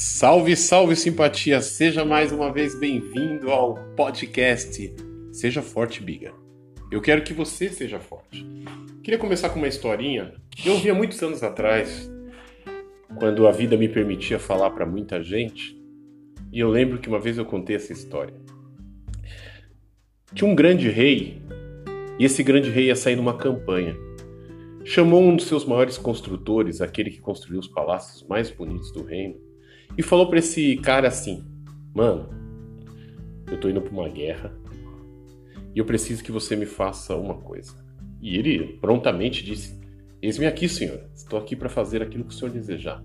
Salve, salve simpatia! Seja mais uma vez bem-vindo ao podcast Seja Forte, Biga. Eu quero que você seja forte. Queria começar com uma historinha que eu ouvi há muitos anos atrás, quando a vida me permitia falar para muita gente. E eu lembro que uma vez eu contei essa história. Tinha um grande rei, e esse grande rei ia sair numa campanha. Chamou um dos seus maiores construtores, aquele que construiu os palácios mais bonitos do reino, e falou para esse cara assim: Mano, eu tô indo pra uma guerra e eu preciso que você me faça uma coisa. E ele prontamente disse: Eis-me aqui, senhor. Estou aqui para fazer aquilo que o senhor desejar.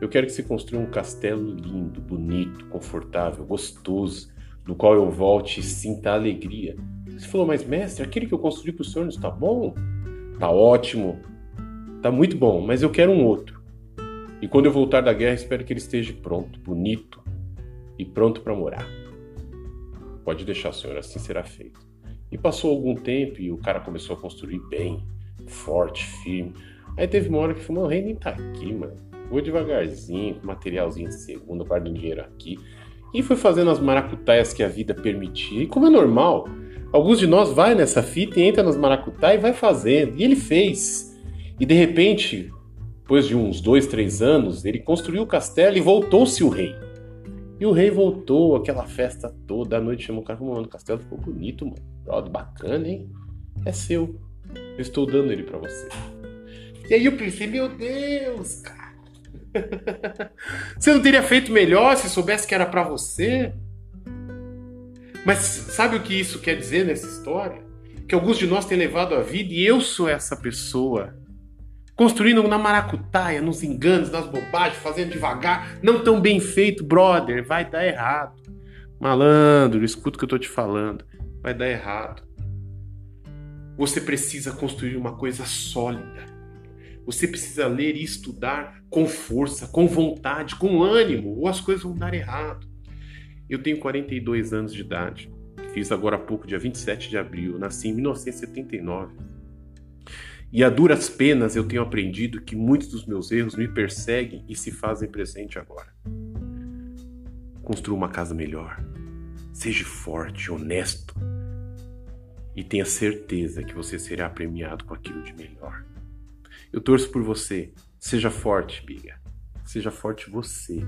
Eu quero que você construa um castelo lindo, bonito, confortável, gostoso, no qual eu volte e sinta alegria. Você falou, mas mestre, aquele que eu construí para o senhor não está bom? Tá ótimo, tá muito bom, mas eu quero um outro. E quando eu voltar da guerra, espero que ele esteja pronto, bonito e pronto para morar. Pode deixar, senhor, assim será feito. E passou algum tempo e o cara começou a construir bem, forte, firme. Aí teve uma hora que falou: o rei nem tá aqui, mano. Vou devagarzinho, com materialzinho de segunda, guardo dinheiro aqui. E foi fazendo as maracutaias que a vida permitia. E como é normal, alguns de nós vai nessa fita e entra nas maracutaias e vai fazendo. E ele fez. E de repente, depois de uns dois, três anos, ele construiu o castelo e voltou-se o rei. E o rei voltou, aquela festa toda, à noite chamou o cara, mano, o castelo ficou bonito, mano. Brother, bacana, hein? É seu. Eu estou dando ele para você. E aí eu pensei, meu Deus, cara. você não teria feito melhor se soubesse que era para você? Mas sabe o que isso quer dizer nessa história? Que alguns de nós têm levado a vida e eu sou essa pessoa construindo na maracutaia, nos enganos, nas bobagens, fazendo devagar, não tão bem feito, brother, vai dar errado. Malandro, escuta o que eu tô te falando, vai dar errado. Você precisa construir uma coisa sólida. Você precisa ler e estudar com força, com vontade, com ânimo, ou as coisas vão dar errado. Eu tenho 42 anos de idade. Fiz agora há pouco, dia 27 de abril. Nasci em 1979. E a duras penas eu tenho aprendido que muitos dos meus erros me perseguem e se fazem presente agora. Construa uma casa melhor. Seja forte, honesto. E tenha certeza que você será premiado com aquilo de melhor. Eu torço por você. Seja forte, Biga. Seja forte você.